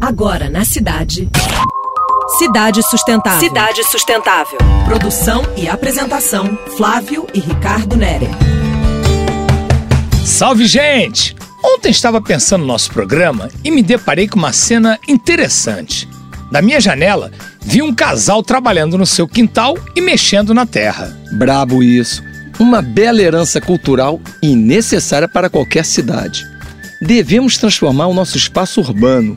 Agora na cidade. Cidade Sustentável. Cidade Sustentável. Produção e apresentação: Flávio e Ricardo Nere. Salve, gente! Ontem estava pensando no nosso programa e me deparei com uma cena interessante. Da minha janela, vi um casal trabalhando no seu quintal e mexendo na terra. Brabo isso. Uma bela herança cultural e necessária para qualquer cidade. Devemos transformar o nosso espaço urbano.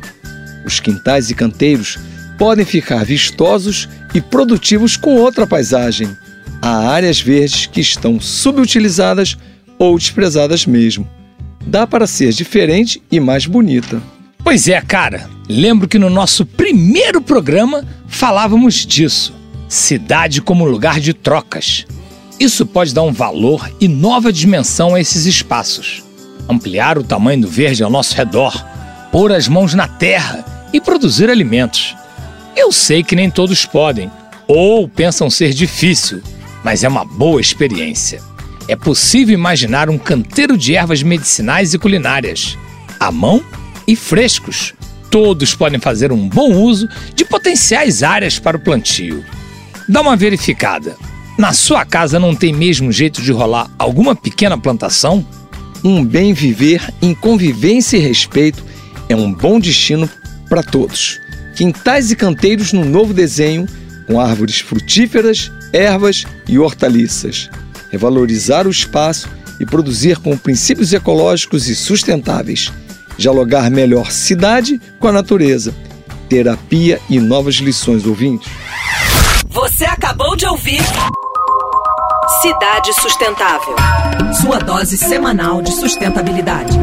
Os quintais e canteiros podem ficar vistosos e produtivos com outra paisagem. Há áreas verdes que estão subutilizadas ou desprezadas mesmo. Dá para ser diferente e mais bonita. Pois é, cara. Lembro que no nosso primeiro programa falávamos disso. Cidade como lugar de trocas. Isso pode dar um valor e nova dimensão a esses espaços. Ampliar o tamanho do verde ao nosso redor, pôr as mãos na terra e produzir alimentos. Eu sei que nem todos podem, ou pensam ser difícil, mas é uma boa experiência. É possível imaginar um canteiro de ervas medicinais e culinárias, à mão e frescos. Todos podem fazer um bom uso de potenciais áreas para o plantio. Dá uma verificada. Na sua casa não tem mesmo jeito de rolar alguma pequena plantação? Um bem viver em convivência e respeito é um bom destino para todos. Quintais e canteiros no novo desenho, com árvores frutíferas, ervas e hortaliças. Revalorizar o espaço e produzir com princípios ecológicos e sustentáveis dialogar melhor cidade com a natureza, terapia e novas lições, ouvintes. Você acabou de ouvir Cidade Sustentável. Sua dose semanal de sustentabilidade.